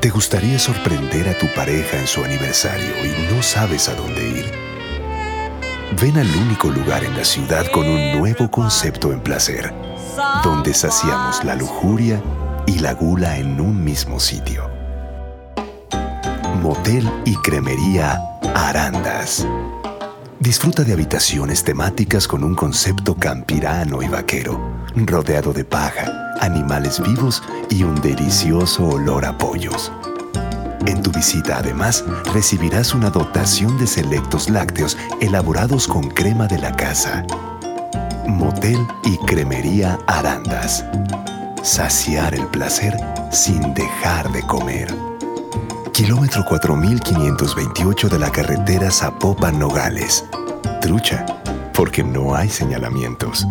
¿Te gustaría sorprender a tu pareja en su aniversario y no sabes a dónde ir? Ven al único lugar en la ciudad con un nuevo concepto en placer, donde saciamos la lujuria y la gula en un mismo sitio. Motel y Cremería Arandas. Disfruta de habitaciones temáticas con un concepto campirano y vaquero, rodeado de paja, animales vivos y un delicioso olor a pollos. En tu visita además recibirás una dotación de selectos lácteos elaborados con crema de la casa. Motel y Cremería Arandas. Saciar el placer sin dejar de comer. Kilómetro 4528 de la carretera Zapopan Nogales. Trucha, porque no hay señalamientos.